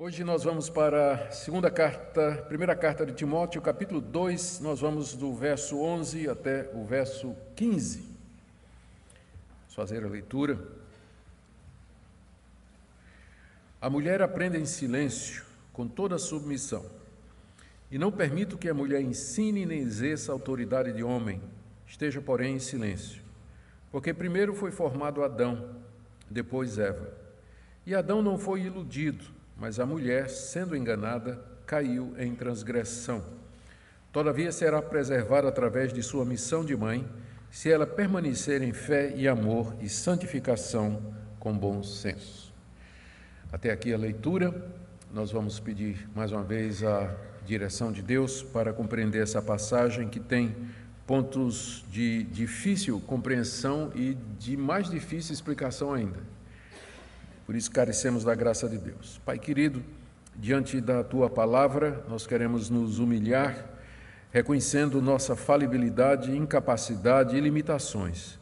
Hoje nós vamos para a segunda carta, primeira carta de Timóteo, capítulo 2, nós vamos do verso 11 até o verso 15. Vamos fazer a leitura. A mulher aprende em silêncio, com toda submissão, e não permito que a mulher ensine nem exerça a autoridade de homem, esteja, porém, em silêncio. Porque primeiro foi formado Adão, depois Eva. E Adão não foi iludido mas a mulher, sendo enganada, caiu em transgressão. Todavia será preservada através de sua missão de mãe, se ela permanecer em fé e amor e santificação com bom senso. Até aqui a leitura. Nós vamos pedir mais uma vez a direção de Deus para compreender essa passagem que tem pontos de difícil compreensão e de mais difícil explicação ainda. Por isso, carecemos da graça de Deus. Pai querido, diante da tua palavra, nós queremos nos humilhar, reconhecendo nossa falibilidade, incapacidade e limitações.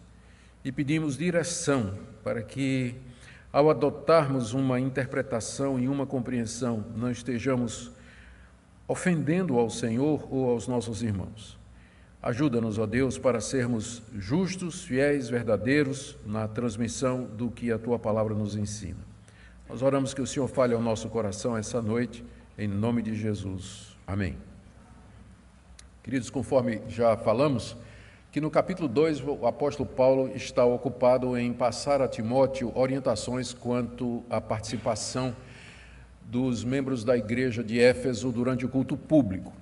E pedimos direção para que, ao adotarmos uma interpretação e uma compreensão, não estejamos ofendendo ao Senhor ou aos nossos irmãos. Ajuda-nos, ó Deus, para sermos justos, fiéis, verdadeiros na transmissão do que a tua palavra nos ensina. Nós oramos que o Senhor fale ao nosso coração essa noite, em nome de Jesus. Amém. Queridos, conforme já falamos, que no capítulo 2 o apóstolo Paulo está ocupado em passar a Timóteo orientações quanto à participação dos membros da igreja de Éfeso durante o culto público.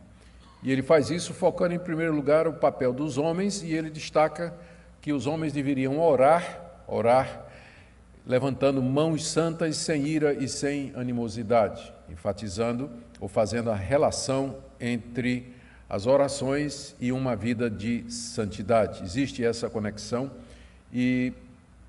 E ele faz isso focando em primeiro lugar o papel dos homens e ele destaca que os homens deveriam orar, orar, levantando mãos santas sem ira e sem animosidade, enfatizando ou fazendo a relação entre as orações e uma vida de santidade. Existe essa conexão e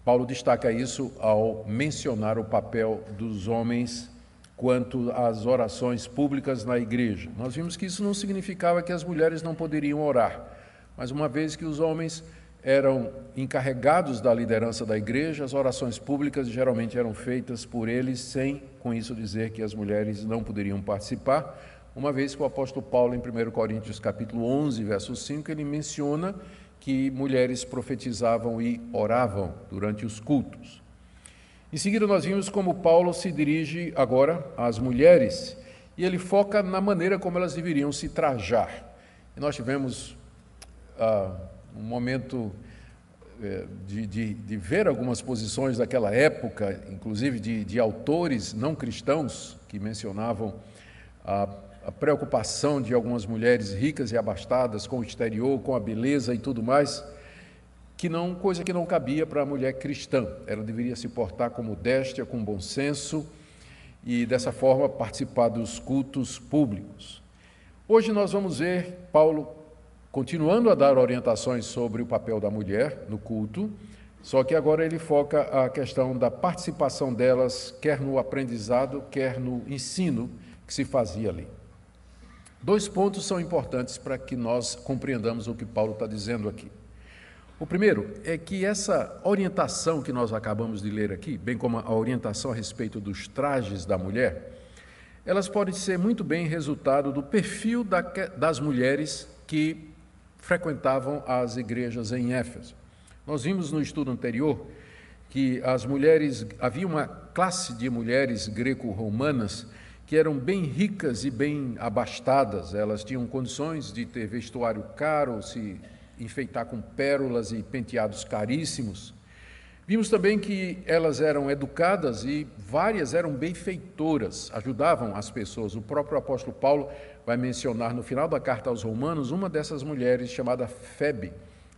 Paulo destaca isso ao mencionar o papel dos homens quanto às orações públicas na igreja. Nós vimos que isso não significava que as mulheres não poderiam orar, mas uma vez que os homens eram encarregados da liderança da igreja, as orações públicas geralmente eram feitas por eles, sem com isso dizer que as mulheres não poderiam participar, uma vez que o apóstolo Paulo, em 1 Coríntios capítulo 11, verso 5, ele menciona que mulheres profetizavam e oravam durante os cultos. Em seguida, nós vimos como Paulo se dirige agora às mulheres e ele foca na maneira como elas deveriam se trajar. E nós tivemos ah, um momento eh, de, de, de, ver algumas posições daquela época, inclusive de, de autores não cristãos que mencionavam a, a preocupação de algumas mulheres ricas e abastadas com o exterior, com a beleza e tudo mais que não coisa que não cabia para a mulher cristã. Ela deveria se portar com modéstia, com bom senso e dessa forma participar dos cultos públicos. Hoje nós vamos ver Paulo continuando a dar orientações sobre o papel da mulher no culto, só que agora ele foca a questão da participação delas, quer no aprendizado, quer no ensino que se fazia ali. Dois pontos são importantes para que nós compreendamos o que Paulo está dizendo aqui. O primeiro é que essa orientação que nós acabamos de ler aqui, bem como a orientação a respeito dos trajes da mulher, elas podem ser muito bem resultado do perfil da, das mulheres que frequentavam as igrejas em Éfeso. Nós vimos no estudo anterior que as mulheres, havia uma classe de mulheres greco-romanas que eram bem ricas e bem abastadas, elas tinham condições de ter vestuário caro, se enfeitar com pérolas e penteados caríssimos. Vimos também que elas eram educadas e várias eram benfeitoras, ajudavam as pessoas. O próprio apóstolo Paulo vai mencionar no final da carta aos Romanos uma dessas mulheres chamada Febe,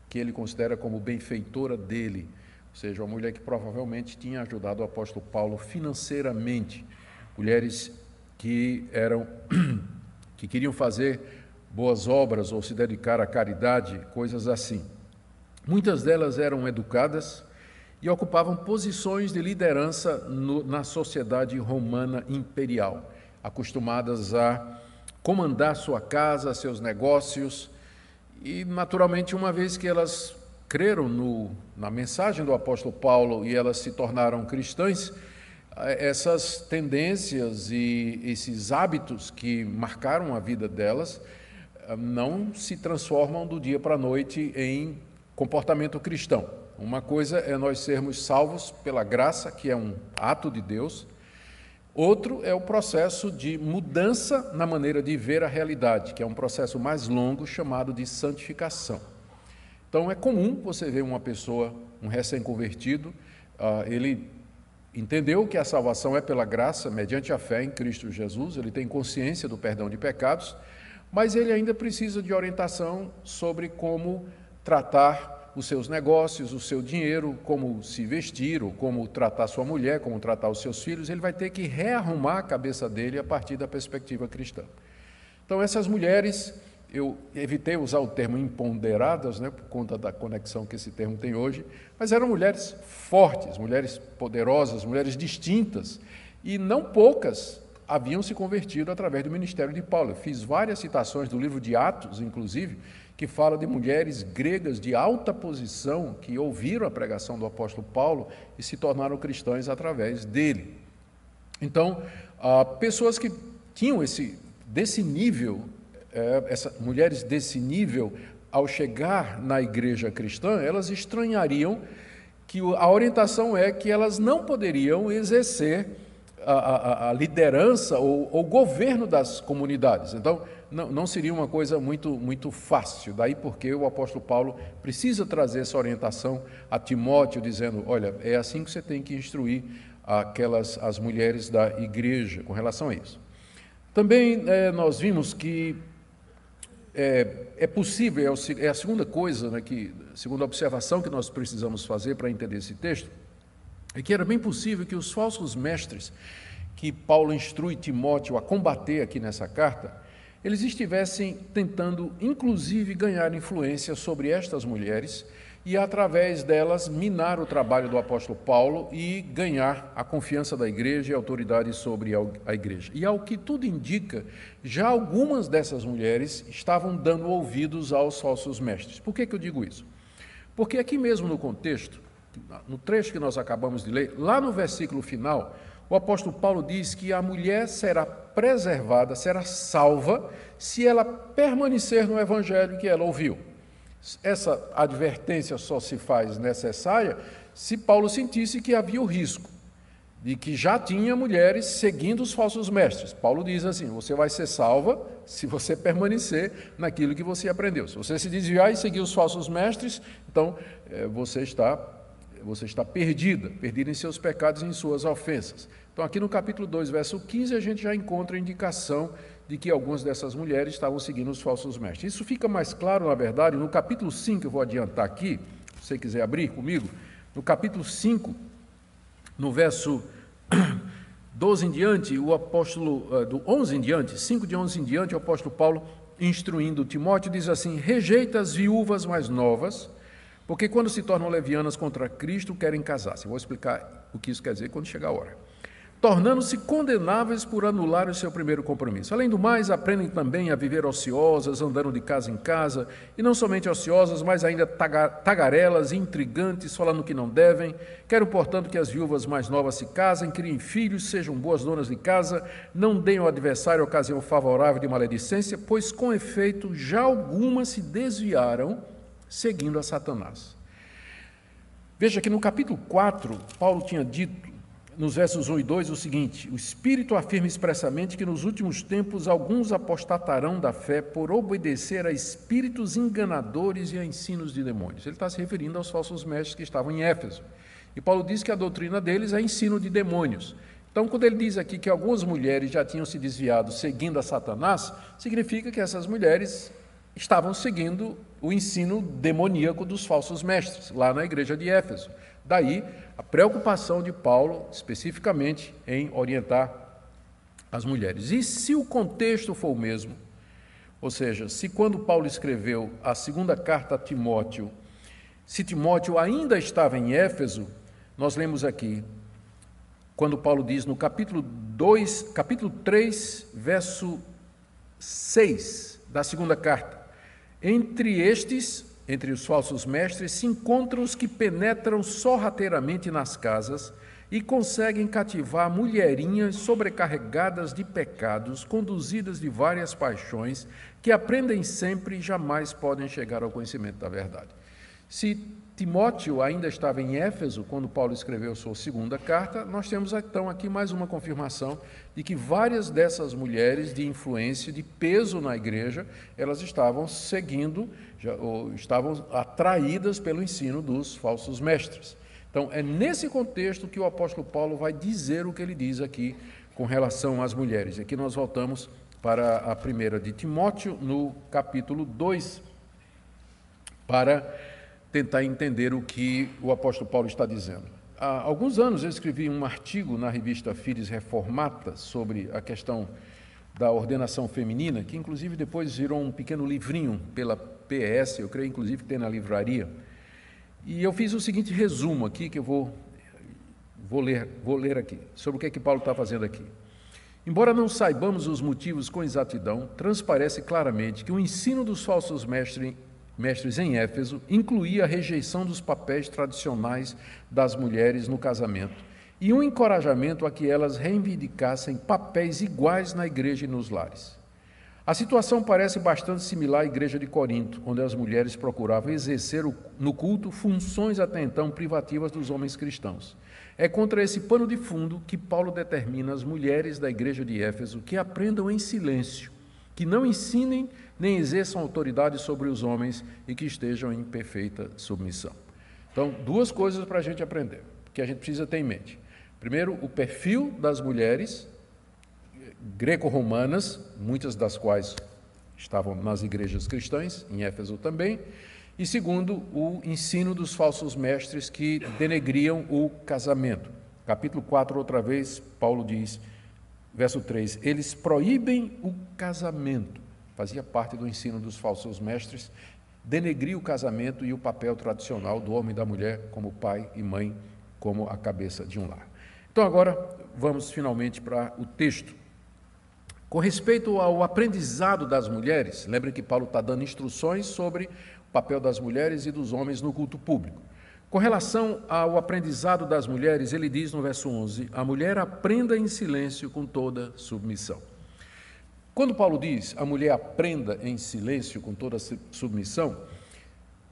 que ele considera como benfeitora dele, ou seja, uma mulher que provavelmente tinha ajudado o apóstolo Paulo financeiramente. Mulheres que eram que queriam fazer boas obras ou se dedicar à caridade, coisas assim. Muitas delas eram educadas e ocupavam posições de liderança no, na sociedade romana imperial, acostumadas a comandar sua casa, seus negócios, e naturalmente, uma vez que elas creram no, na mensagem do apóstolo Paulo e elas se tornaram cristãs, essas tendências e esses hábitos que marcaram a vida delas não se transformam do dia para a noite em comportamento cristão. Uma coisa é nós sermos salvos pela graça, que é um ato de Deus. Outro é o processo de mudança na maneira de ver a realidade, que é um processo mais longo chamado de santificação. Então é comum você ver uma pessoa, um recém-convertido, uh, ele entendeu que a salvação é pela graça, mediante a fé em Cristo Jesus, ele tem consciência do perdão de pecados, mas ele ainda precisa de orientação sobre como tratar os seus negócios, o seu dinheiro, como se vestir, ou como tratar sua mulher, como tratar os seus filhos, ele vai ter que rearrumar a cabeça dele a partir da perspectiva cristã. Então, essas mulheres, eu evitei usar o termo imponderadas, né, por conta da conexão que esse termo tem hoje, mas eram mulheres fortes, mulheres poderosas, mulheres distintas, e não poucas haviam se convertido através do ministério de Paulo. Eu fiz várias citações do livro de Atos, inclusive, que fala de mulheres gregas de alta posição que ouviram a pregação do apóstolo Paulo e se tornaram cristãs através dele. Então, pessoas que tinham esse desse nível, é, essa, mulheres desse nível, ao chegar na igreja cristã, elas estranhariam que a orientação é que elas não poderiam exercer a, a, a liderança ou o governo das comunidades. Então, não, não seria uma coisa muito, muito fácil. Daí porque o apóstolo Paulo precisa trazer essa orientação a Timóteo, dizendo: olha, é assim que você tem que instruir aquelas as mulheres da igreja com relação a isso. Também é, nós vimos que é, é possível, é, é, a segunda coisa, né, que, segunda observação que nós precisamos fazer para entender esse texto, é que era bem possível que os falsos mestres que Paulo instrui Timóteo a combater aqui nessa carta, eles estivessem tentando, inclusive, ganhar influência sobre estas mulheres e, através delas, minar o trabalho do apóstolo Paulo e ganhar a confiança da igreja e autoridade sobre a igreja. E, ao que tudo indica, já algumas dessas mulheres estavam dando ouvidos aos falsos mestres. Por que, que eu digo isso? Porque aqui mesmo no contexto, no trecho que nós acabamos de ler, lá no versículo final, o apóstolo Paulo diz que a mulher será preservada, será salva, se ela permanecer no evangelho que ela ouviu. Essa advertência só se faz necessária se Paulo sentisse que havia o risco de que já tinha mulheres seguindo os falsos mestres. Paulo diz assim: você vai ser salva se você permanecer naquilo que você aprendeu. Se você se desviar e seguir os falsos mestres, então eh, você está você está perdida, perdida em seus pecados e em suas ofensas. Então, aqui no capítulo 2, verso 15, a gente já encontra a indicação de que algumas dessas mulheres estavam seguindo os falsos mestres. Isso fica mais claro, na verdade, no capítulo 5, eu vou adiantar aqui, se você quiser abrir comigo, no capítulo 5, no verso 12 em diante, o apóstolo, eh, do 11 em diante, 5 de 11 em diante, o apóstolo Paulo, instruindo Timóteo, diz assim: rejeita as viúvas mais novas porque quando se tornam levianas contra Cristo, querem casar-se. Vou explicar o que isso quer dizer quando chegar a hora. Tornando-se condenáveis por anular o seu primeiro compromisso. Além do mais, aprendem também a viver ociosas, andando de casa em casa, e não somente ociosas, mas ainda tagarelas, intrigantes, falando que não devem. Quero, portanto, que as viúvas mais novas se casem, criem filhos, sejam boas donas de casa, não deem ao adversário ocasião favorável de maledicência, pois, com efeito, já algumas se desviaram seguindo a Satanás. Veja que no capítulo 4, Paulo tinha dito, nos versos 1 e 2, o seguinte: O Espírito afirma expressamente que nos últimos tempos alguns apostatarão da fé por obedecer a espíritos enganadores e a ensinos de demônios. Ele está se referindo aos falsos mestres que estavam em Éfeso. E Paulo diz que a doutrina deles é ensino de demônios. Então, quando ele diz aqui que algumas mulheres já tinham se desviado seguindo a Satanás, significa que essas mulheres estavam seguindo o ensino demoníaco dos falsos mestres, lá na igreja de Éfeso. Daí a preocupação de Paulo, especificamente, em orientar as mulheres. E se o contexto for o mesmo, ou seja, se quando Paulo escreveu a segunda carta a Timóteo, se Timóteo ainda estava em Éfeso, nós lemos aqui, quando Paulo diz no capítulo 2, capítulo 3, verso 6 da segunda carta: entre estes, entre os falsos mestres, se encontram os que penetram sorrateiramente nas casas e conseguem cativar mulherinhas sobrecarregadas de pecados, conduzidas de várias paixões, que aprendem sempre e jamais podem chegar ao conhecimento da verdade. Se Timóteo ainda estava em Éfeso quando Paulo escreveu sua segunda carta, nós temos então aqui mais uma confirmação de que várias dessas mulheres de influência, de peso na igreja, elas estavam seguindo, já, ou estavam atraídas pelo ensino dos falsos mestres. Então, é nesse contexto que o apóstolo Paulo vai dizer o que ele diz aqui com relação às mulheres. Aqui nós voltamos para a primeira de Timóteo, no capítulo 2, para tentar entender o que o apóstolo Paulo está dizendo. Há alguns anos eu escrevi um artigo na revista Fides Reformata sobre a questão da ordenação feminina, que inclusive depois virou um pequeno livrinho pela PS, eu creio inclusive que tem na livraria. E eu fiz o seguinte resumo aqui, que eu vou, vou, ler, vou ler aqui, sobre o que, é que Paulo está fazendo aqui. Embora não saibamos os motivos com exatidão, transparece claramente que o ensino dos falsos mestres mestres em Éfeso incluía a rejeição dos papéis tradicionais das mulheres no casamento e um encorajamento a que elas reivindicassem papéis iguais na igreja e nos lares. A situação parece bastante similar à igreja de Corinto, onde as mulheres procuravam exercer no culto funções até então privativas dos homens cristãos. É contra esse pano de fundo que Paulo determina as mulheres da igreja de Éfeso que aprendam em silêncio, que não ensinem nem exerçam autoridade sobre os homens e que estejam em perfeita submissão. Então, duas coisas para a gente aprender, que a gente precisa ter em mente. Primeiro, o perfil das mulheres greco-romanas, muitas das quais estavam nas igrejas cristãs, em Éfeso também. E segundo, o ensino dos falsos mestres que denegriam o casamento. Capítulo 4, outra vez, Paulo diz, verso 3: Eles proíbem o casamento fazia parte do ensino dos falsos mestres, denegrir o casamento e o papel tradicional do homem e da mulher como pai e mãe, como a cabeça de um lar. Então, agora vamos finalmente para o texto. Com respeito ao aprendizado das mulheres, lembrem que Paulo está dando instruções sobre o papel das mulheres e dos homens no culto público. Com relação ao aprendizado das mulheres, ele diz no verso 11: A mulher aprenda em silêncio com toda submissão. Quando Paulo diz a mulher aprenda em silêncio com toda submissão,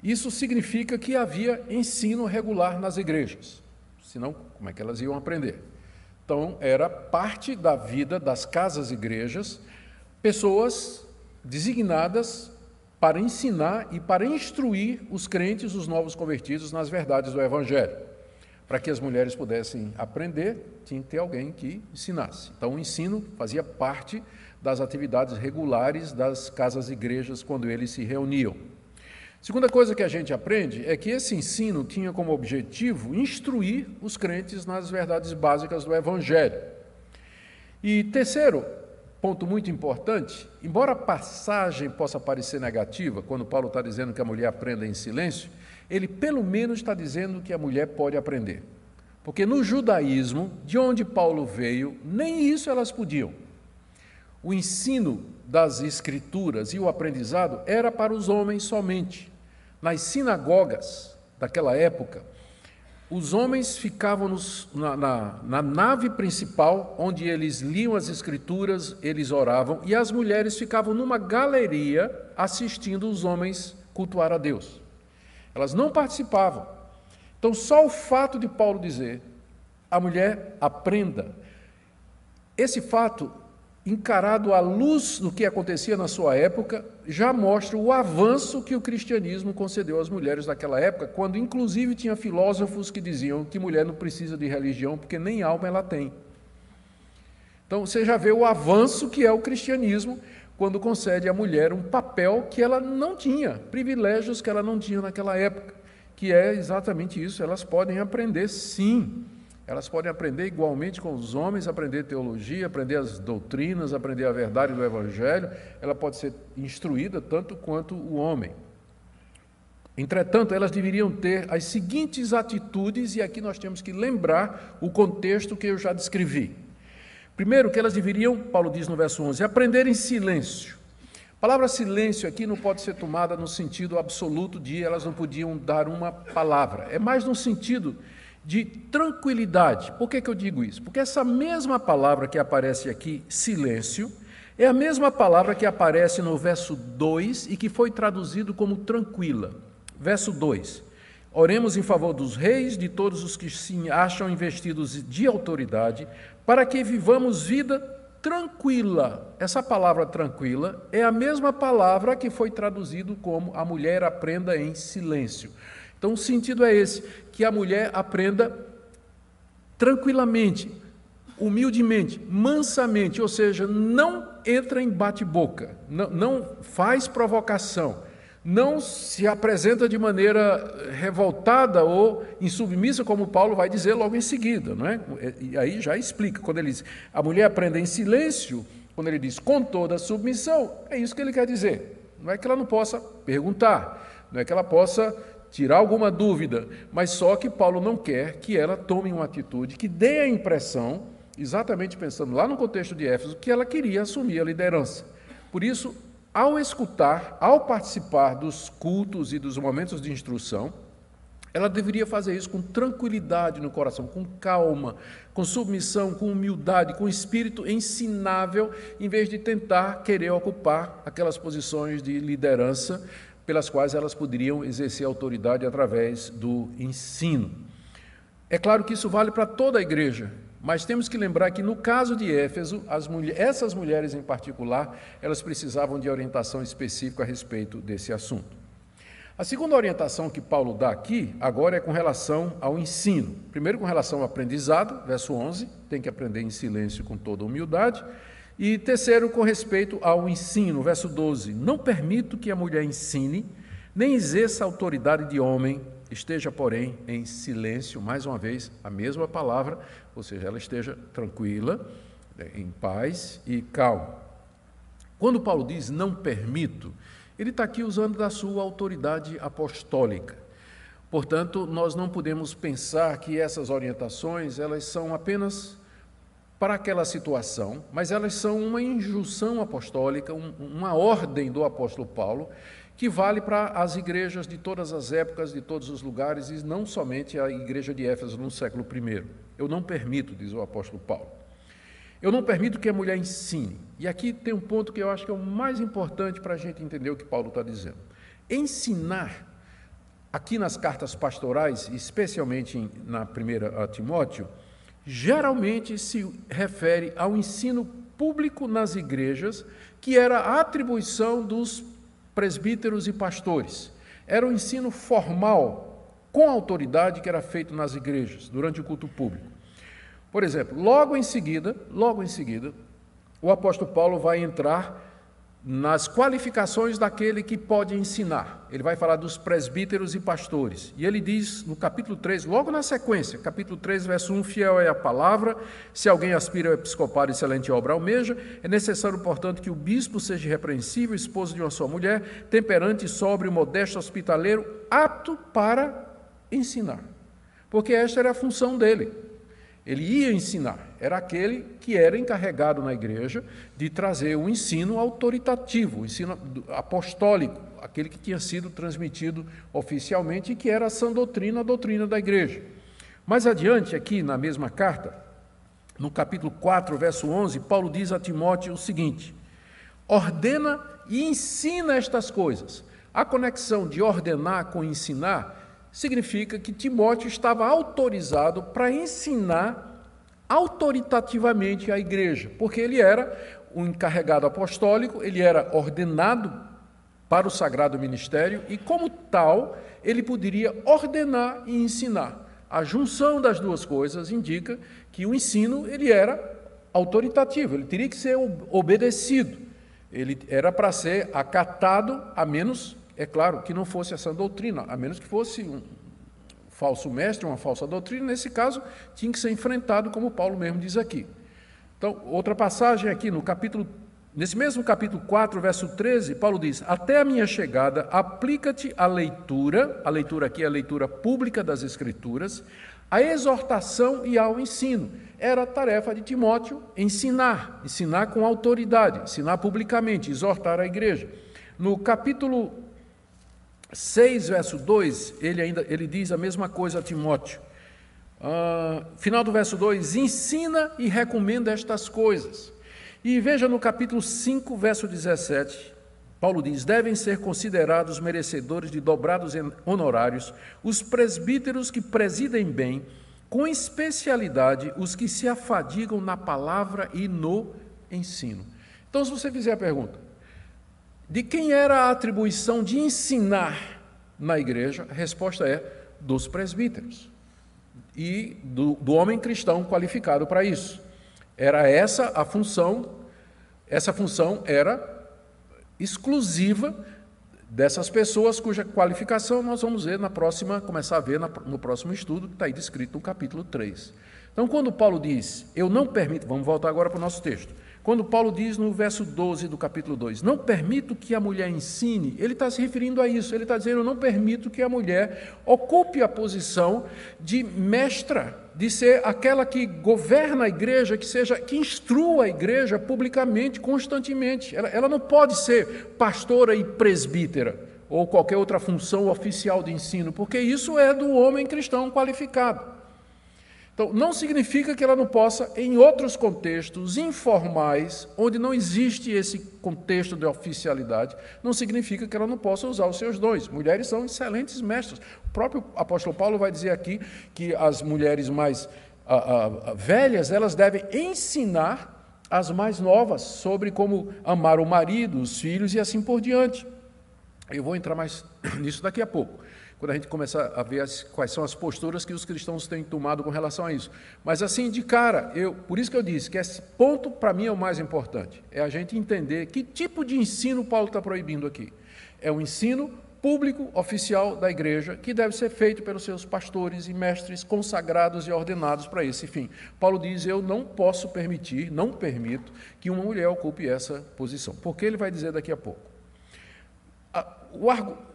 isso significa que havia ensino regular nas igrejas. Senão, como é que elas iam aprender? Então, era parte da vida das casas-igrejas, pessoas designadas para ensinar e para instruir os crentes, os novos convertidos, nas verdades do Evangelho. Para que as mulheres pudessem aprender, tinha que ter alguém que ensinasse. Então, o ensino fazia parte das atividades regulares das casas-igrejas quando eles se reuniam. Segunda coisa que a gente aprende é que esse ensino tinha como objetivo instruir os crentes nas verdades básicas do Evangelho. E terceiro, ponto muito importante, embora a passagem possa parecer negativa, quando Paulo está dizendo que a mulher aprenda em silêncio, ele pelo menos está dizendo que a mulher pode aprender. Porque no judaísmo, de onde Paulo veio, nem isso elas podiam o ensino das Escrituras e o aprendizado era para os homens somente. Nas sinagogas daquela época, os homens ficavam nos, na, na, na, nave principal, onde eles liam as Escrituras, eles oravam, e as mulheres ficavam numa galeria assistindo os homens cultuar a Deus. Elas não participavam. Então, só o fato de Paulo dizer, a mulher aprenda, esse fato encarado à luz do que acontecia na sua época, já mostra o avanço que o cristianismo concedeu às mulheres daquela época, quando inclusive tinha filósofos que diziam que mulher não precisa de religião porque nem alma ela tem. Então você já vê o avanço que é o cristianismo quando concede à mulher um papel que ela não tinha, privilégios que ela não tinha naquela época, que é exatamente isso, elas podem aprender sim elas podem aprender igualmente com os homens, aprender teologia, aprender as doutrinas, aprender a verdade do Evangelho. Ela pode ser instruída tanto quanto o homem. Entretanto, elas deveriam ter as seguintes atitudes, e aqui nós temos que lembrar o contexto que eu já descrevi. Primeiro, que elas deveriam, Paulo diz no verso 11, aprender em silêncio. A palavra silêncio aqui não pode ser tomada no sentido absoluto de elas não podiam dar uma palavra. É mais no sentido de tranquilidade. Por que, que eu digo isso? Porque essa mesma palavra que aparece aqui, silêncio, é a mesma palavra que aparece no verso 2 e que foi traduzido como tranquila. Verso 2: Oremos em favor dos reis, de todos os que se acham investidos de autoridade, para que vivamos vida tranquila. Essa palavra tranquila é a mesma palavra que foi traduzido como a mulher aprenda em silêncio. Então o sentido é esse, que a mulher aprenda tranquilamente, humildemente, mansamente, ou seja, não entra em bate-boca, não, não faz provocação não se apresenta de maneira revoltada ou insubmissa, como Paulo vai dizer logo em seguida. Não é? E aí já explica, quando ele diz a mulher aprende em silêncio, quando ele diz com toda submissão, é isso que ele quer dizer. Não é que ela não possa perguntar, não é que ela possa tirar alguma dúvida, mas só que Paulo não quer que ela tome uma atitude que dê a impressão, exatamente pensando lá no contexto de Éfeso, que ela queria assumir a liderança. Por isso, ao escutar, ao participar dos cultos e dos momentos de instrução, ela deveria fazer isso com tranquilidade no coração, com calma, com submissão, com humildade, com espírito ensinável, em vez de tentar querer ocupar aquelas posições de liderança pelas quais elas poderiam exercer autoridade através do ensino. É claro que isso vale para toda a igreja, mas temos que lembrar que no caso de Éfeso, mulher, essas mulheres em particular, elas precisavam de orientação específica a respeito desse assunto. A segunda orientação que Paulo dá aqui, agora é com relação ao ensino. Primeiro, com relação ao aprendizado, verso 11, tem que aprender em silêncio com toda humildade. E terceiro, com respeito ao ensino, verso 12: Não permito que a mulher ensine, nem exerça autoridade de homem, esteja, porém, em silêncio, mais uma vez, a mesma palavra, ou seja, ela esteja tranquila, né, em paz e calma. Quando Paulo diz não permito, ele está aqui usando da sua autoridade apostólica. Portanto, nós não podemos pensar que essas orientações elas são apenas para aquela situação, mas elas são uma injunção apostólica, um, uma ordem do apóstolo Paulo que vale para as igrejas de todas as épocas, de todos os lugares, e não somente a igreja de Éfeso no século I. Eu não permito, diz o apóstolo Paulo. Eu não permito que a mulher ensine. E aqui tem um ponto que eu acho que é o mais importante para a gente entender o que Paulo está dizendo. Ensinar, aqui nas cartas pastorais, especialmente na primeira a Timóteo, geralmente se refere ao ensino público nas igrejas, que era a atribuição dos presbíteros e pastores. Era o ensino formal, com autoridade, que era feito nas igrejas, durante o culto público. Por exemplo, logo em seguida, logo em seguida, o apóstolo Paulo vai entrar nas qualificações daquele que pode ensinar. Ele vai falar dos presbíteros e pastores. E ele diz no capítulo 3, logo na sequência, capítulo 3, verso 1, fiel é a palavra, se alguém aspira ao episcopado, excelente obra almeja, é necessário, portanto, que o bispo seja repreensível, esposo de uma só mulher, temperante, sóbrio, modesto, hospitaleiro, apto para ensinar. Porque esta era a função dele. Ele ia ensinar, era aquele que era encarregado na igreja de trazer o ensino autoritativo, o ensino apostólico, aquele que tinha sido transmitido oficialmente e que era a sã doutrina, a doutrina da igreja. Mais adiante, aqui na mesma carta, no capítulo 4, verso 11, Paulo diz a Timóteo o seguinte: ordena e ensina estas coisas. A conexão de ordenar com ensinar significa que Timóteo estava autorizado para ensinar autoritativamente a igreja, porque ele era um encarregado apostólico, ele era ordenado para o sagrado ministério e, como tal, ele poderia ordenar e ensinar. A junção das duas coisas indica que o ensino ele era autoritativo, ele teria que ser obedecido. Ele era para ser acatado, a menos é claro que não fosse essa doutrina, a menos que fosse um falso mestre, uma falsa doutrina, nesse caso tinha que ser enfrentado, como Paulo mesmo diz aqui. Então, outra passagem aqui no capítulo, nesse mesmo capítulo 4, verso 13, Paulo diz: Até a minha chegada, aplica-te à leitura, a leitura aqui é a leitura pública das Escrituras, à exortação e ao ensino. Era a tarefa de Timóteo ensinar, ensinar com autoridade, ensinar publicamente, exortar a igreja. No capítulo 6, verso 2, ele ainda ele diz a mesma coisa a Timóteo. Uh, final do verso 2: ensina e recomenda estas coisas. E veja no capítulo 5, verso 17, Paulo diz: devem ser considerados merecedores de dobrados honorários os presbíteros que presidem bem, com especialidade os que se afadigam na palavra e no ensino. Então, se você fizer a pergunta, de quem era a atribuição de ensinar na igreja? A resposta é dos presbíteros e do, do homem cristão qualificado para isso. Era essa a função, essa função era exclusiva dessas pessoas cuja qualificação nós vamos ver na próxima, começar a ver no próximo estudo, que está aí descrito no capítulo 3. Então, quando Paulo diz, eu não permito, vamos voltar agora para o nosso texto. Quando Paulo diz no verso 12 do capítulo 2, não permito que a mulher ensine, ele está se referindo a isso, ele está dizendo, eu não permito que a mulher ocupe a posição de mestra, de ser aquela que governa a igreja, que seja, que instrua a igreja publicamente, constantemente. Ela, ela não pode ser pastora e presbítera, ou qualquer outra função oficial de ensino, porque isso é do homem cristão qualificado. Então, não significa que ela não possa, em outros contextos informais, onde não existe esse contexto de oficialidade, não significa que ela não possa usar os seus dons. Mulheres são excelentes mestras. O próprio apóstolo Paulo vai dizer aqui que as mulheres mais ah, ah, velhas, elas devem ensinar as mais novas sobre como amar o marido, os filhos e assim por diante. Eu vou entrar mais nisso daqui a pouco quando a gente começar a ver as, quais são as posturas que os cristãos têm tomado com relação a isso. Mas assim, de cara, eu, por isso que eu disse que esse ponto para mim é o mais importante, é a gente entender que tipo de ensino Paulo está proibindo aqui. É o ensino público oficial da igreja que deve ser feito pelos seus pastores e mestres consagrados e ordenados para esse fim. Paulo diz: Eu não posso permitir, não permito que uma mulher ocupe essa posição. Porque ele vai dizer daqui a pouco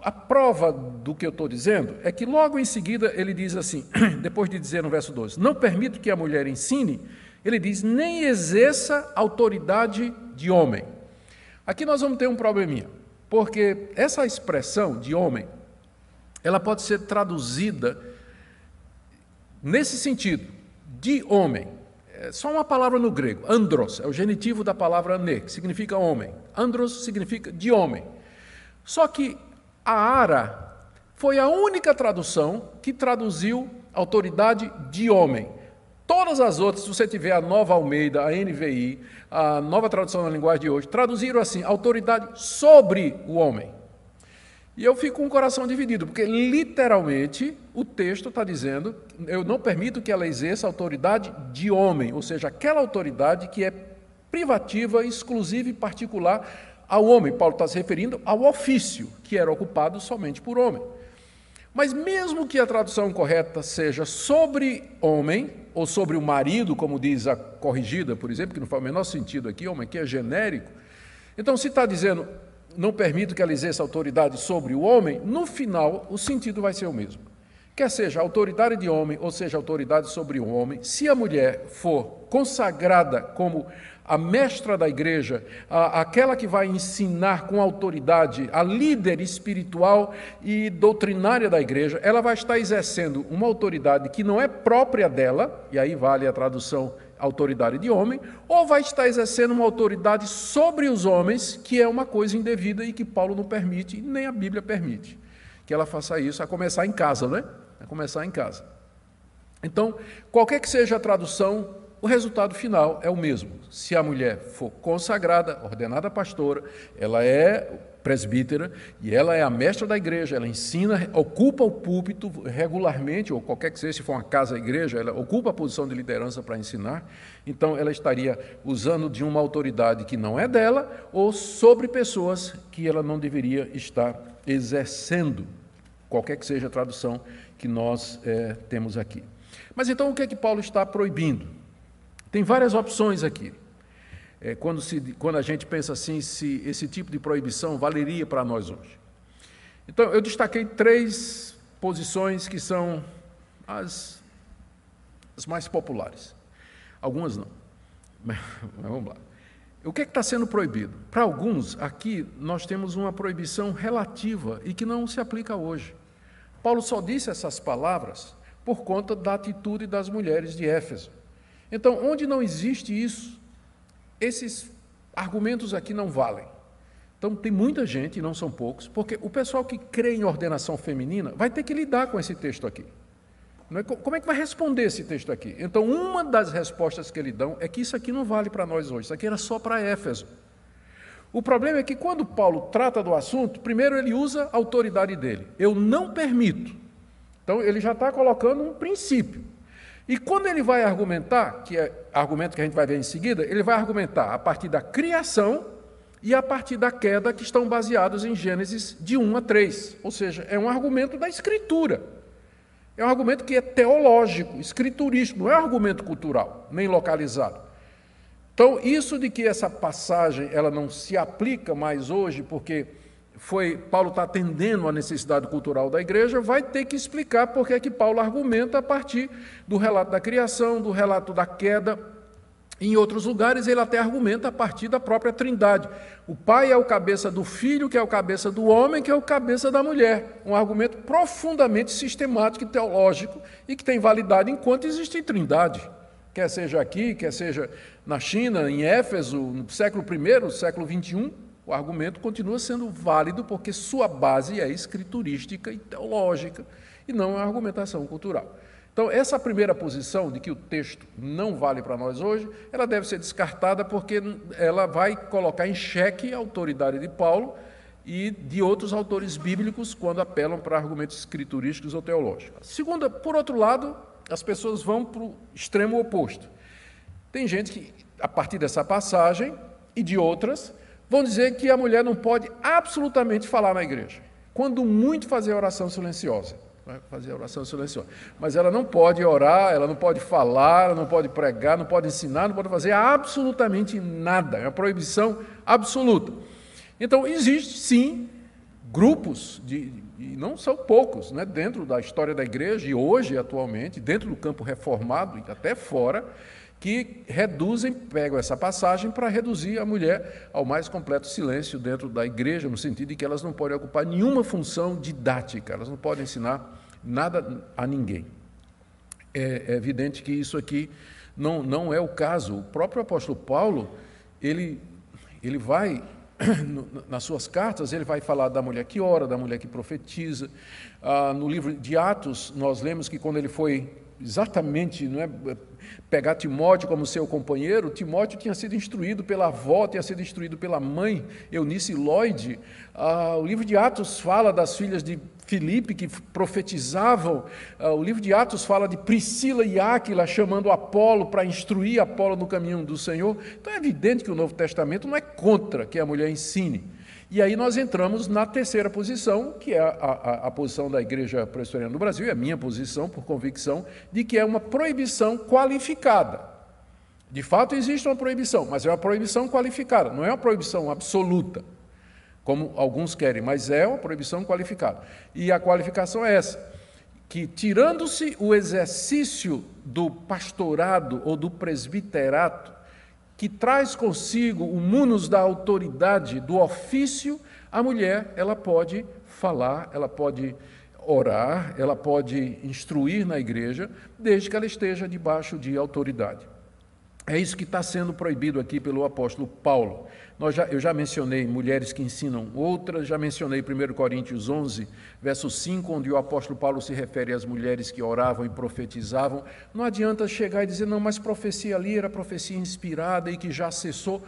a prova do que eu estou dizendo é que logo em seguida ele diz assim, depois de dizer no verso 12: Não permito que a mulher ensine, ele diz, nem exerça autoridade de homem. Aqui nós vamos ter um probleminha, porque essa expressão de homem, ela pode ser traduzida nesse sentido, de homem. É só uma palavra no grego, andros, é o genitivo da palavra ne, que significa homem. Andros significa de homem. Só que a ARA foi a única tradução que traduziu autoridade de homem. Todas as outras, se você tiver a Nova Almeida, a NVI, a nova tradução na linguagem de hoje, traduziram assim: autoridade sobre o homem. E eu fico com o coração dividido, porque literalmente o texto está dizendo: eu não permito que ela exerça autoridade de homem, ou seja, aquela autoridade que é privativa, exclusiva e particular ao homem. Paulo está se referindo ao ofício, que era ocupado somente por homem. Mas mesmo que a tradução correta seja sobre homem, ou sobre o marido, como diz a corrigida, por exemplo, que não faz o menor sentido aqui, homem que é genérico. Então, se está dizendo não permito que ela exerça autoridade sobre o homem, no final o sentido vai ser o mesmo. Quer seja autoridade de homem, ou seja autoridade sobre o homem, se a mulher for consagrada como a mestra da igreja, a, aquela que vai ensinar com autoridade, a líder espiritual e doutrinária da igreja, ela vai estar exercendo uma autoridade que não é própria dela, e aí vale a tradução autoridade de homem, ou vai estar exercendo uma autoridade sobre os homens, que é uma coisa indevida e que Paulo não permite, nem a Bíblia permite que ela faça isso, a começar em casa, né? A começar em casa. Então, qualquer que seja a tradução, o resultado final é o mesmo. Se a mulher for consagrada, ordenada pastora, ela é presbítera e ela é a mestra da igreja, ela ensina, ocupa o púlpito regularmente, ou qualquer que seja, se for uma casa-igreja, ela ocupa a posição de liderança para ensinar, então ela estaria usando de uma autoridade que não é dela ou sobre pessoas que ela não deveria estar exercendo, qualquer que seja a tradução que nós é, temos aqui. Mas então o que é que Paulo está proibindo? Tem várias opções aqui. É, quando, se, quando a gente pensa assim, se esse tipo de proibição valeria para nós hoje. Então, eu destaquei três posições que são as, as mais populares. Algumas não. Mas, mas vamos lá. O que é está sendo proibido? Para alguns, aqui, nós temos uma proibição relativa e que não se aplica hoje. Paulo só disse essas palavras por conta da atitude das mulheres de Éfeso. Então, onde não existe isso, esses argumentos aqui não valem. Então, tem muita gente, e não são poucos, porque o pessoal que crê em ordenação feminina vai ter que lidar com esse texto aqui. É? Como é que vai responder esse texto aqui? Então, uma das respostas que ele dão é que isso aqui não vale para nós hoje, isso aqui era só para Éfeso. O problema é que quando Paulo trata do assunto, primeiro ele usa a autoridade dele. Eu não permito. Então, ele já está colocando um princípio. E quando ele vai argumentar, que é argumento que a gente vai ver em seguida, ele vai argumentar a partir da criação e a partir da queda, que estão baseados em Gênesis de 1 a 3. Ou seja, é um argumento da Escritura. É um argumento que é teológico, escriturístico, não é um argumento cultural, nem localizado. Então, isso de que essa passagem ela não se aplica mais hoje, porque foi Paulo está atendendo a necessidade cultural da igreja, vai ter que explicar porque é que Paulo argumenta a partir do relato da criação, do relato da queda. Em outros lugares, ele até argumenta a partir da própria Trindade. O pai é o cabeça do filho, que é o cabeça do homem, que é o cabeça da mulher. Um argumento profundamente sistemático e teológico e que tem validade enquanto existe Trindade. Quer seja aqui, quer seja na China, em Éfeso, no século I, século XXI, o argumento continua sendo válido porque sua base é escriturística e teológica e não é argumentação cultural. Então, essa primeira posição de que o texto não vale para nós hoje, ela deve ser descartada porque ela vai colocar em xeque a autoridade de Paulo e de outros autores bíblicos quando apelam para argumentos escriturísticos ou teológicos. Segunda, por outro lado, as pessoas vão para o extremo oposto. Tem gente que, a partir dessa passagem e de outras, vão dizer que a mulher não pode absolutamente falar na igreja, quando muito fazer oração silenciosa. Fazer oração silenciosa. Mas ela não pode orar, ela não pode falar, ela não pode pregar, não pode ensinar, não pode fazer absolutamente nada. É uma proibição absoluta. Então, existe sim grupos, de, e não são poucos, né, dentro da história da igreja e hoje, atualmente, dentro do campo reformado e até fora, que reduzem, pegam essa passagem para reduzir a mulher ao mais completo silêncio dentro da igreja, no sentido de que elas não podem ocupar nenhuma função didática, elas não podem ensinar nada a ninguém. É, é evidente que isso aqui não, não é o caso. O próprio apóstolo Paulo, ele, ele vai, nas suas cartas, ele vai falar da mulher que ora, da mulher que profetiza. Ah, no livro de Atos, nós lemos que quando ele foi exatamente não é, pegar Timóteo como seu companheiro, Timóteo tinha sido instruído pela avó, tinha sido instruído pela mãe, Eunice Lloyd. Ah, o livro de Atos fala das filhas de Filipe que profetizavam. Ah, o livro de Atos fala de Priscila e Áquila chamando Apolo para instruir Apolo no caminho do Senhor. Então é evidente que o Novo Testamento não é contra que a mulher ensine. E aí nós entramos na terceira posição, que é a, a, a posição da Igreja Presbiteriana do Brasil, e a minha posição, por convicção, de que é uma proibição qualificada. De fato, existe uma proibição, mas é uma proibição qualificada, não é uma proibição absoluta, como alguns querem, mas é uma proibição qualificada. E a qualificação é essa: que, tirando-se o exercício do pastorado ou do presbiterato, que traz consigo o munus da autoridade, do ofício, a mulher, ela pode falar, ela pode orar, ela pode instruir na igreja, desde que ela esteja debaixo de autoridade. É isso que está sendo proibido aqui pelo apóstolo Paulo. Nós já, eu já mencionei mulheres que ensinam outras, já mencionei 1 Coríntios 11, verso 5, onde o apóstolo Paulo se refere às mulheres que oravam e profetizavam. Não adianta chegar e dizer, não, mas profecia ali era profecia inspirada e que já cessou.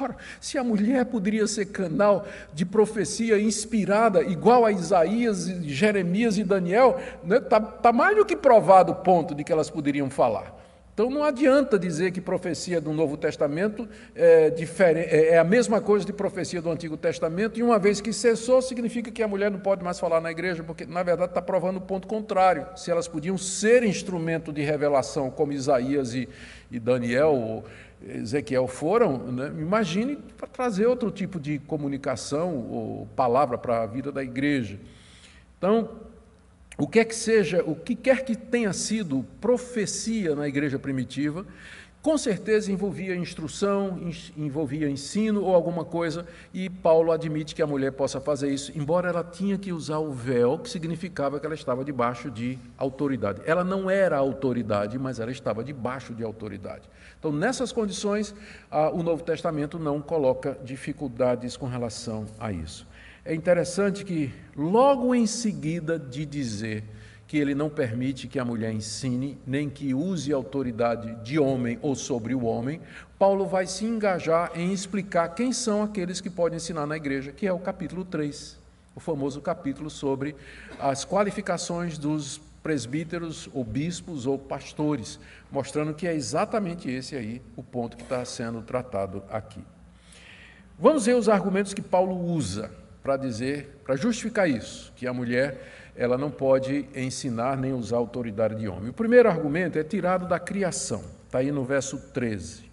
Ora, se a mulher poderia ser canal de profecia inspirada, igual a Isaías, Jeremias e Daniel, está né, tá, tá mais do que provado o ponto de que elas poderiam falar. Então não adianta dizer que profecia do Novo Testamento é, é, é a mesma coisa de profecia do Antigo Testamento, e uma vez que cessou, significa que a mulher não pode mais falar na igreja, porque na verdade está provando o ponto contrário. Se elas podiam ser instrumento de revelação, como Isaías e, e Daniel ou Ezequiel foram, né, imagine para trazer outro tipo de comunicação ou palavra para a vida da igreja. Então, o que é que seja, o que quer que tenha sido profecia na igreja primitiva, com certeza envolvia instrução, envolvia ensino ou alguma coisa, e Paulo admite que a mulher possa fazer isso, embora ela tinha que usar o véu, que significava que ela estava debaixo de autoridade. Ela não era autoridade, mas ela estava debaixo de autoridade. Então, nessas condições, o Novo Testamento não coloca dificuldades com relação a isso. É interessante que, logo em seguida de dizer que ele não permite que a mulher ensine, nem que use autoridade de homem ou sobre o homem, Paulo vai se engajar em explicar quem são aqueles que podem ensinar na igreja, que é o capítulo 3, o famoso capítulo sobre as qualificações dos presbíteros ou bispos ou pastores, mostrando que é exatamente esse aí o ponto que está sendo tratado aqui. Vamos ver os argumentos que Paulo usa para dizer, para justificar isso, que a mulher ela não pode ensinar nem usar autoridade de homem. O primeiro argumento é tirado da criação, está aí no verso 13.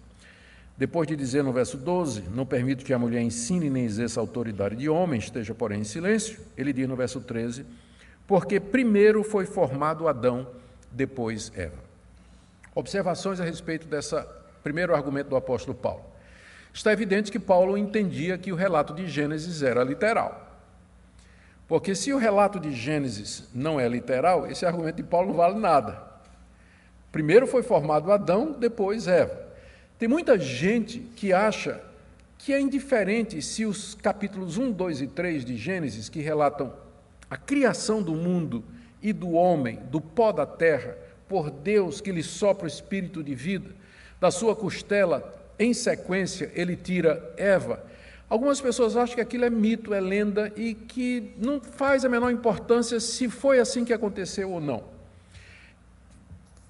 Depois de dizer no verso 12, não permito que a mulher ensine nem exerça autoridade de homem, esteja, porém, em silêncio, ele diz no verso 13, porque primeiro foi formado Adão, depois Eva. Observações a respeito desse primeiro argumento do apóstolo Paulo. Está evidente que Paulo entendia que o relato de Gênesis era literal. Porque se o relato de Gênesis não é literal, esse argumento de Paulo não vale nada. Primeiro foi formado Adão, depois Eva. Tem muita gente que acha que é indiferente se os capítulos 1, 2 e 3 de Gênesis, que relatam a criação do mundo e do homem, do pó da terra, por Deus que lhe sopra o espírito de vida, da sua costela, em sequência, ele tira Eva Algumas pessoas acham que aquilo é mito, é lenda e que não faz a menor importância se foi assim que aconteceu ou não.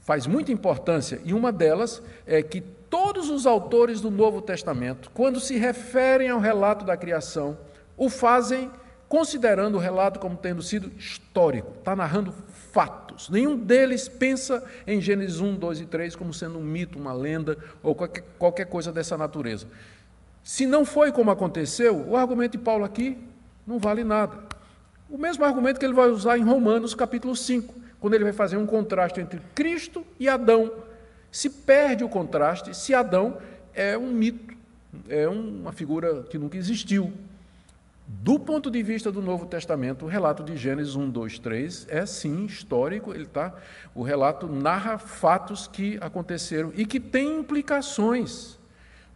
Faz muita importância, e uma delas é que todos os autores do Novo Testamento, quando se referem ao relato da criação, o fazem considerando o relato como tendo sido histórico, está narrando fatos. Nenhum deles pensa em Gênesis 1, 2 e 3 como sendo um mito, uma lenda ou qualquer, qualquer coisa dessa natureza. Se não foi como aconteceu, o argumento de Paulo aqui não vale nada. O mesmo argumento que ele vai usar em Romanos capítulo 5, quando ele vai fazer um contraste entre Cristo e Adão. Se perde o contraste se Adão é um mito, é uma figura que nunca existiu. Do ponto de vista do Novo Testamento, o relato de Gênesis 1, 2, 3 é sim histórico, ele tá, o relato narra fatos que aconteceram e que têm implicações.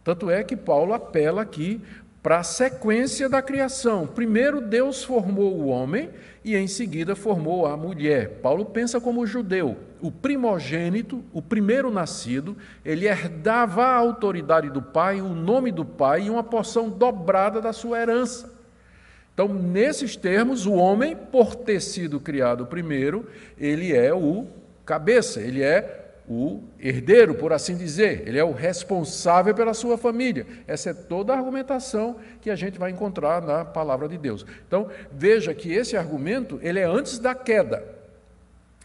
Tanto é que Paulo apela aqui para a sequência da criação. Primeiro, Deus formou o homem e, em seguida, formou a mulher. Paulo pensa como judeu. O primogênito, o primeiro nascido, ele herdava a autoridade do pai, o nome do pai e uma porção dobrada da sua herança. Então, nesses termos, o homem, por ter sido criado primeiro, ele é o cabeça, ele é o herdeiro, por assim dizer, ele é o responsável pela sua família. Essa é toda a argumentação que a gente vai encontrar na palavra de Deus. Então, veja que esse argumento, ele é antes da queda.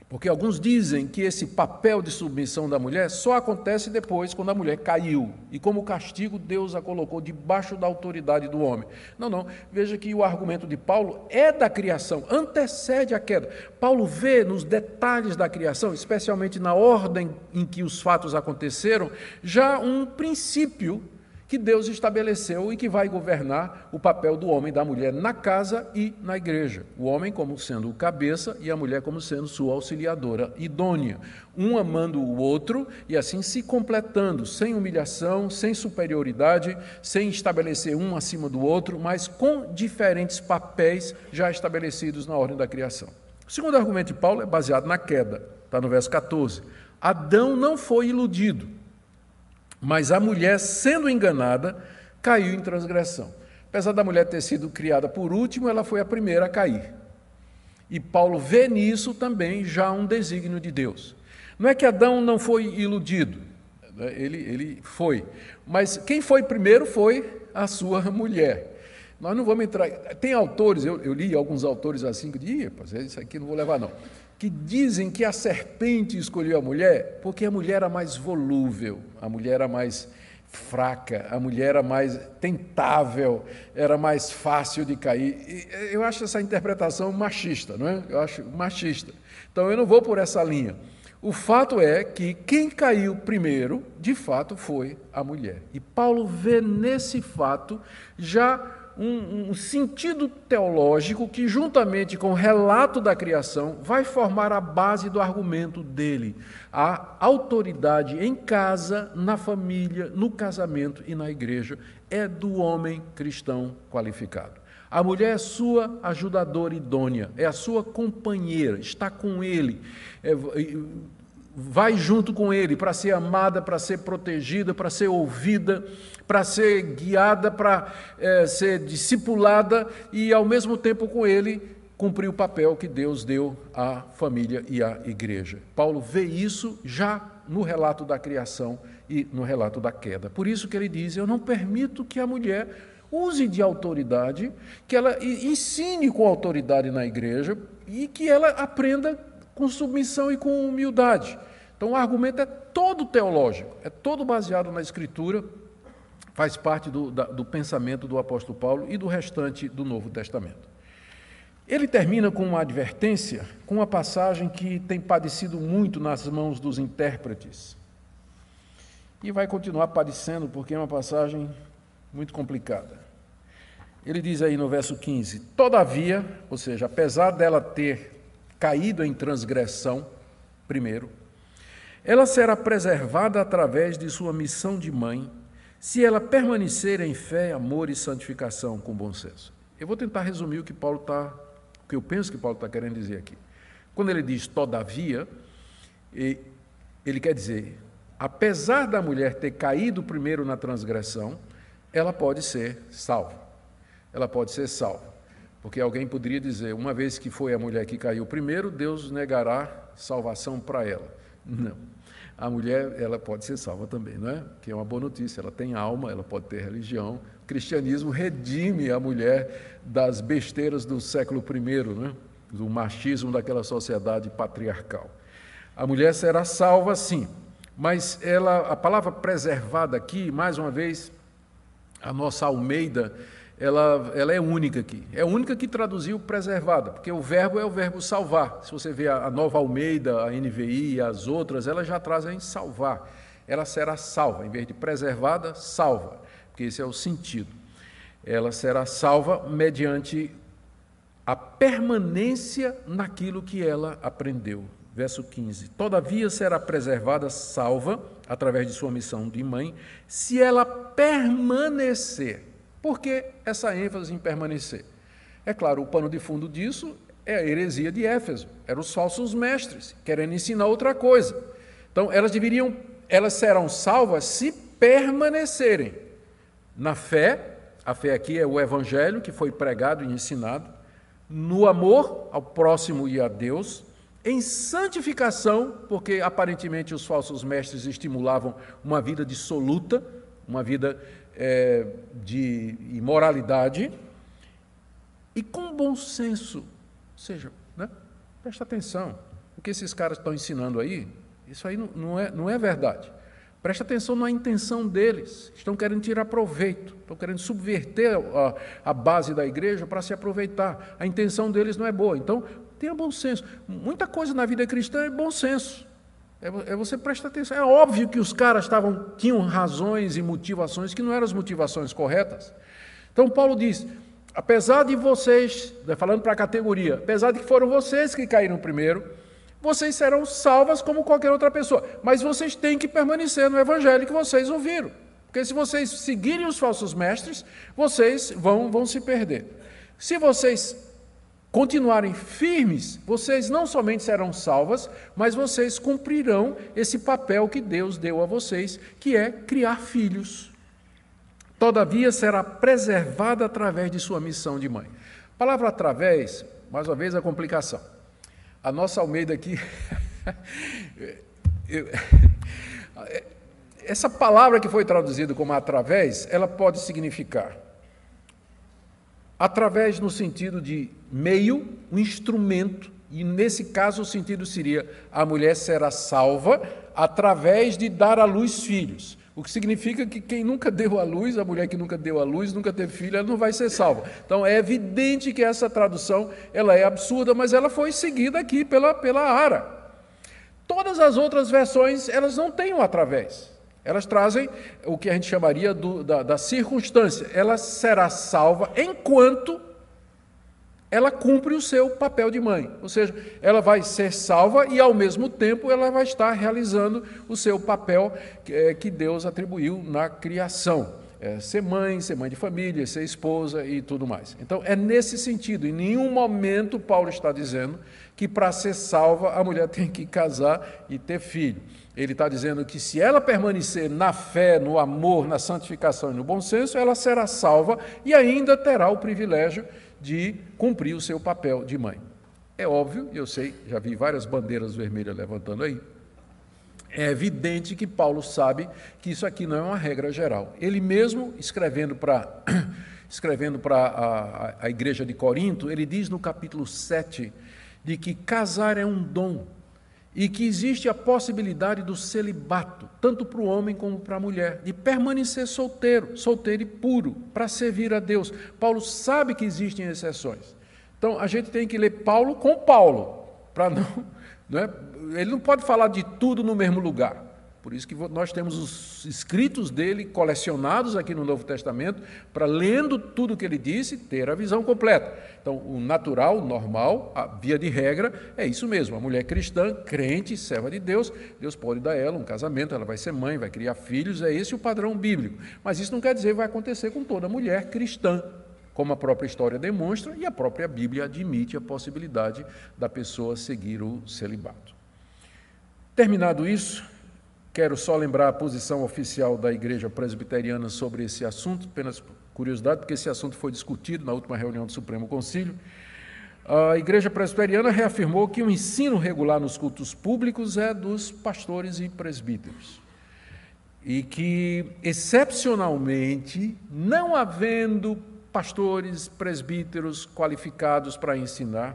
Porque alguns dizem que esse papel de submissão da mulher só acontece depois, quando a mulher caiu. E como castigo, Deus a colocou debaixo da autoridade do homem. Não, não. Veja que o argumento de Paulo é da criação, antecede a queda. Paulo vê nos detalhes da criação, especialmente na ordem em que os fatos aconteceram, já um princípio que Deus estabeleceu e que vai governar o papel do homem e da mulher na casa e na igreja. O homem como sendo o cabeça e a mulher como sendo sua auxiliadora idônea, um amando o outro e assim se completando, sem humilhação, sem superioridade, sem estabelecer um acima do outro, mas com diferentes papéis já estabelecidos na ordem da criação. O segundo argumento de Paulo é baseado na queda, está no verso 14. Adão não foi iludido mas a mulher, sendo enganada, caiu em transgressão. Apesar da mulher ter sido criada por último, ela foi a primeira a cair. E Paulo vê nisso também já um desígnio de Deus. Não é que Adão não foi iludido, né? ele, ele foi. Mas quem foi primeiro foi a sua mulher. Nós não vamos entrar. Tem autores, eu, eu li alguns autores assim que dizem, isso aqui não vou levar, não que dizem que a serpente escolheu a mulher porque a mulher era mais volúvel, a mulher era mais fraca, a mulher era mais tentável, era mais fácil de cair. Eu acho essa interpretação machista, não é? Eu acho machista. Então eu não vou por essa linha. O fato é que quem caiu primeiro, de fato, foi a mulher. E Paulo vê nesse fato já um, um, sentido teológico que, juntamente com o relato da criação, vai formar a base do argumento dele. A autoridade em casa, na família, no casamento e na igreja é do homem cristão qualificado. A mulher é sua ajudadora idônea, é a sua companheira, está com ele, é, vai junto com ele para ser amada, para ser protegida, para ser ouvida, para ser guiada, para é, ser discipulada e, ao mesmo tempo, com ele, cumprir o papel que Deus deu à família e à igreja. Paulo vê isso já no relato da criação e no relato da queda. Por isso que ele diz: Eu não permito que a mulher use de autoridade, que ela ensine com autoridade na igreja e que ela aprenda com submissão e com humildade. Então o argumento é todo teológico, é todo baseado na Escritura, faz parte do, da, do pensamento do apóstolo Paulo e do restante do Novo Testamento. Ele termina com uma advertência, com uma passagem que tem padecido muito nas mãos dos intérpretes. E vai continuar padecendo porque é uma passagem muito complicada. Ele diz aí no verso 15: Todavia, ou seja, apesar dela ter caído em transgressão, primeiro, ela será preservada através de sua missão de mãe, se ela permanecer em fé, amor e santificação com bom senso. Eu vou tentar resumir o que Paulo está, o que eu penso que Paulo está querendo dizer aqui. Quando ele diz todavia, ele quer dizer, apesar da mulher ter caído primeiro na transgressão, ela pode ser salva. Ela pode ser salva. Porque alguém poderia dizer, uma vez que foi a mulher que caiu primeiro, Deus negará salvação para ela. Não a mulher ela pode ser salva também, não é? Que é uma boa notícia. Ela tem alma, ela pode ter religião. O cristianismo redime a mulher das besteiras do século I, né? do machismo daquela sociedade patriarcal. A mulher será salva, sim, mas ela, a palavra preservada aqui, mais uma vez, a nossa Almeida ela, ela é única aqui. É única que traduziu preservada, porque o verbo é o verbo salvar. Se você vê a, a Nova Almeida, a NVI as outras, elas já trazem salvar. Ela será salva, em vez de preservada, salva, porque esse é o sentido. Ela será salva mediante a permanência naquilo que ela aprendeu. Verso 15: Todavia será preservada, salva, através de sua missão de mãe, se ela permanecer por que essa ênfase em permanecer? É claro, o pano de fundo disso é a heresia de Éfeso, eram os falsos mestres, querendo ensinar outra coisa. Então, elas deveriam, elas serão salvas se permanecerem na fé, a fé aqui é o evangelho que foi pregado e ensinado, no amor ao próximo e a Deus, em santificação, porque aparentemente os falsos mestres estimulavam uma vida dissoluta, uma vida é, de imoralidade e com bom senso. Ou seja, né? presta atenção. O que esses caras estão ensinando aí, isso aí não, não, é, não é verdade. Presta atenção na intenção deles. Estão querendo tirar proveito, estão querendo subverter a, a base da igreja para se aproveitar. A intenção deles não é boa. Então, tenha bom senso. Muita coisa na vida cristã é bom senso. É, é você prestar atenção. É óbvio que os caras estavam, tinham razões e motivações que não eram as motivações corretas. Então Paulo diz: apesar de vocês, né, falando para a categoria, apesar de que foram vocês que caíram primeiro, vocês serão salvas como qualquer outra pessoa. Mas vocês têm que permanecer no evangelho que vocês ouviram. Porque se vocês seguirem os falsos mestres, vocês vão, vão se perder. Se vocês continuarem firmes, vocês não somente serão salvas, mas vocês cumprirão esse papel que Deus deu a vocês, que é criar filhos. Todavia será preservada através de sua missão de mãe. Palavra através, mais uma vez a complicação. A nossa Almeida aqui. essa palavra que foi traduzida como através, ela pode significar através no sentido de meio, um instrumento, e nesse caso o sentido seria: a mulher será salva através de dar à luz filhos. O que significa que quem nunca deu à luz, a mulher que nunca deu à luz, nunca teve filho, ela não vai ser salva. Então é evidente que essa tradução ela é absurda, mas ela foi seguida aqui pela, pela Ara. Todas as outras versões, elas não têm o através. Elas trazem o que a gente chamaria do, da, da circunstância. Ela será salva enquanto ela cumpre o seu papel de mãe. Ou seja, ela vai ser salva e, ao mesmo tempo, ela vai estar realizando o seu papel que Deus atribuiu na criação. É, ser mãe, ser mãe de família, ser esposa e tudo mais. Então, é nesse sentido. Em nenhum momento Paulo está dizendo que para ser salva a mulher tem que casar e ter filho. Ele está dizendo que se ela permanecer na fé, no amor, na santificação e no bom senso, ela será salva e ainda terá o privilégio de cumprir o seu papel de mãe. É óbvio, eu sei, já vi várias bandeiras vermelhas levantando aí. É evidente que Paulo sabe que isso aqui não é uma regra geral. Ele mesmo, escrevendo para escrevendo para a, a igreja de Corinto, ele diz no capítulo 7 de que casar é um dom e que existe a possibilidade do celibato, tanto para o homem como para a mulher, de permanecer solteiro, solteiro e puro, para servir a Deus. Paulo sabe que existem exceções. Então a gente tem que ler Paulo com Paulo, para não, não é? ele não pode falar de tudo no mesmo lugar. Por isso que nós temos os escritos dele colecionados aqui no Novo Testamento, para lendo tudo o que ele disse, ter a visão completa. Então, o natural, o normal, a via de regra, é isso mesmo. A mulher cristã, crente, serva de Deus, Deus pode dar ela um casamento, ela vai ser mãe, vai criar filhos, é esse o padrão bíblico. Mas isso não quer dizer que vai acontecer com toda mulher cristã, como a própria história demonstra e a própria Bíblia admite a possibilidade da pessoa seguir o celibato. Terminado isso, Quero só lembrar a posição oficial da Igreja Presbiteriana sobre esse assunto, apenas curiosidade, porque esse assunto foi discutido na última reunião do Supremo Concílio. A Igreja Presbiteriana reafirmou que o ensino regular nos cultos públicos é dos pastores e presbíteros. E que, excepcionalmente, não havendo pastores, presbíteros qualificados para ensinar,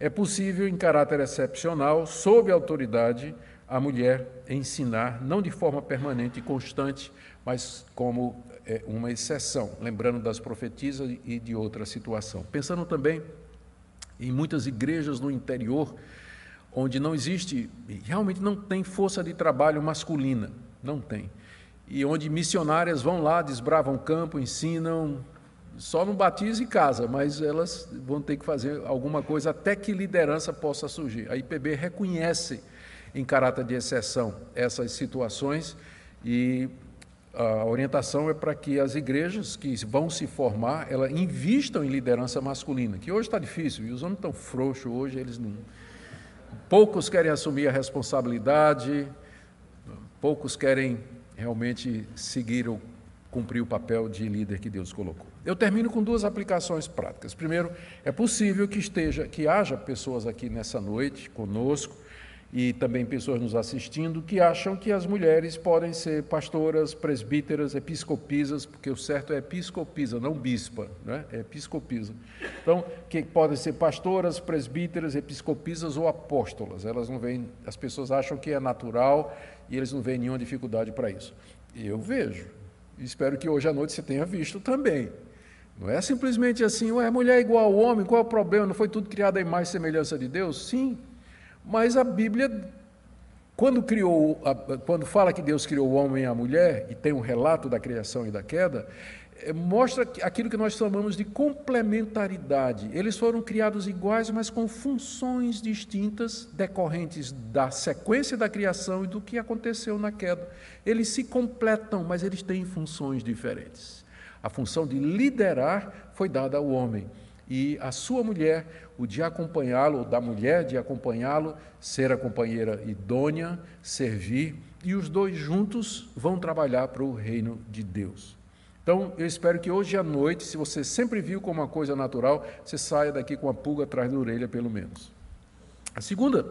é possível, em caráter excepcional, sob autoridade, a mulher ensinar, não de forma permanente e constante, mas como é, uma exceção, lembrando das profetisas e de outra situação. Pensando também em muitas igrejas no interior, onde não existe, realmente não tem força de trabalho masculina, não tem. E onde missionárias vão lá, desbravam campo, ensinam, só não batiza e casa, mas elas vão ter que fazer alguma coisa até que liderança possa surgir. A IPB reconhece em caráter de exceção essas situações e a orientação é para que as igrejas que vão se formar, elas invistam em liderança masculina, que hoje está difícil, e os homens estão frouxos hoje, eles não... Poucos querem assumir a responsabilidade, poucos querem realmente seguir ou cumprir o papel de líder que Deus colocou. Eu termino com duas aplicações práticas. Primeiro, é possível que esteja, que haja pessoas aqui nessa noite conosco e também pessoas nos assistindo que acham que as mulheres podem ser pastoras, presbíteras, episcopisas, porque o certo é episcopisa, não bispa, né? é episcopisa. Então, que podem ser pastoras, presbíteras, episcopisas ou apóstolas. Elas não veem, as pessoas acham que é natural e eles não veem nenhuma dificuldade para isso. Eu vejo. Espero que hoje à noite você tenha visto também. Não é simplesmente assim, ué, mulher é igual ao homem, qual é o problema? Não foi tudo criado em mais semelhança de Deus? Sim, mas a Bíblia, quando, criou, quando fala que Deus criou o homem e a mulher, e tem um relato da criação e da queda, eh, mostra aquilo que nós chamamos de complementaridade. Eles foram criados iguais, mas com funções distintas decorrentes da sequência da criação e do que aconteceu na queda. Eles se completam, mas eles têm funções diferentes. A função de liderar foi dada ao homem e a sua mulher, o de acompanhá-lo, ou da mulher de acompanhá-lo, ser a companheira idônea, servir, e os dois juntos vão trabalhar para o reino de Deus. Então, eu espero que hoje à noite, se você sempre viu como uma coisa natural, você saia daqui com a pulga atrás da orelha, pelo menos. A segunda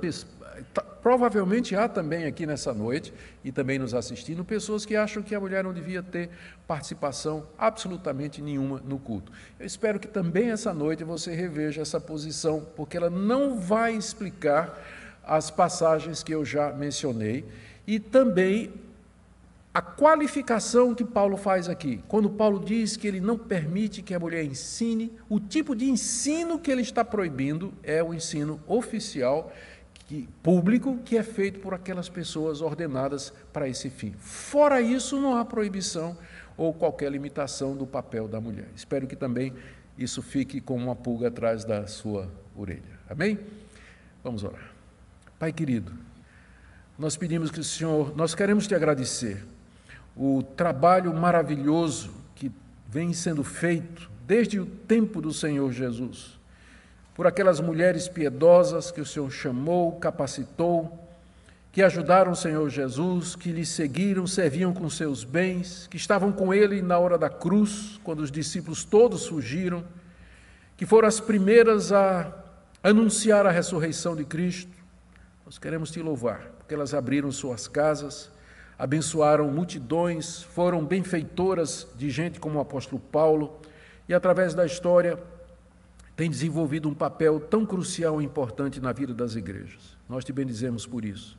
provavelmente há também aqui nessa noite e também nos assistindo pessoas que acham que a mulher não devia ter participação absolutamente nenhuma no culto. Eu espero que também essa noite você reveja essa posição, porque ela não vai explicar as passagens que eu já mencionei e também a qualificação que Paulo faz aqui, quando Paulo diz que ele não permite que a mulher ensine, o tipo de ensino que ele está proibindo é o ensino oficial que, público que é feito por aquelas pessoas ordenadas para esse fim. Fora isso, não há proibição ou qualquer limitação do papel da mulher. Espero que também isso fique com uma pulga atrás da sua orelha. Amém? Vamos orar. Pai querido, nós pedimos que o Senhor, nós queremos te agradecer o trabalho maravilhoso que vem sendo feito desde o tempo do Senhor Jesus por aquelas mulheres piedosas que o Senhor chamou, capacitou, que ajudaram o Senhor Jesus, que lhe seguiram, serviam com seus bens, que estavam com ele na hora da cruz, quando os discípulos todos fugiram, que foram as primeiras a anunciar a ressurreição de Cristo. Nós queremos te louvar, porque elas abriram suas casas, abençoaram multidões, foram benfeitoras de gente como o apóstolo Paulo, e através da história tem desenvolvido um papel tão crucial e importante na vida das igrejas. Nós te bendizemos por isso.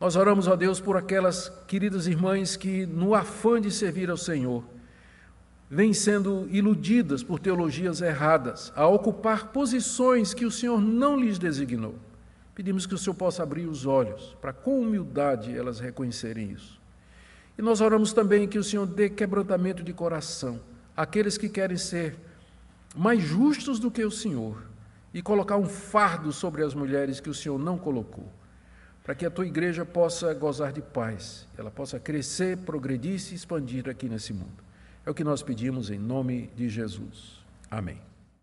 Nós oramos a Deus por aquelas queridas irmãs que, no afã de servir ao Senhor, vêm sendo iludidas por teologias erradas, a ocupar posições que o Senhor não lhes designou. Pedimos que o Senhor possa abrir os olhos para, com humildade, elas reconhecerem isso. E nós oramos também que o Senhor dê quebrantamento de coração àqueles que querem ser mais justos do que o Senhor e colocar um fardo sobre as mulheres que o Senhor não colocou, para que a tua igreja possa gozar de paz, ela possa crescer, progredir e se expandir aqui nesse mundo. É o que nós pedimos em nome de Jesus. Amém.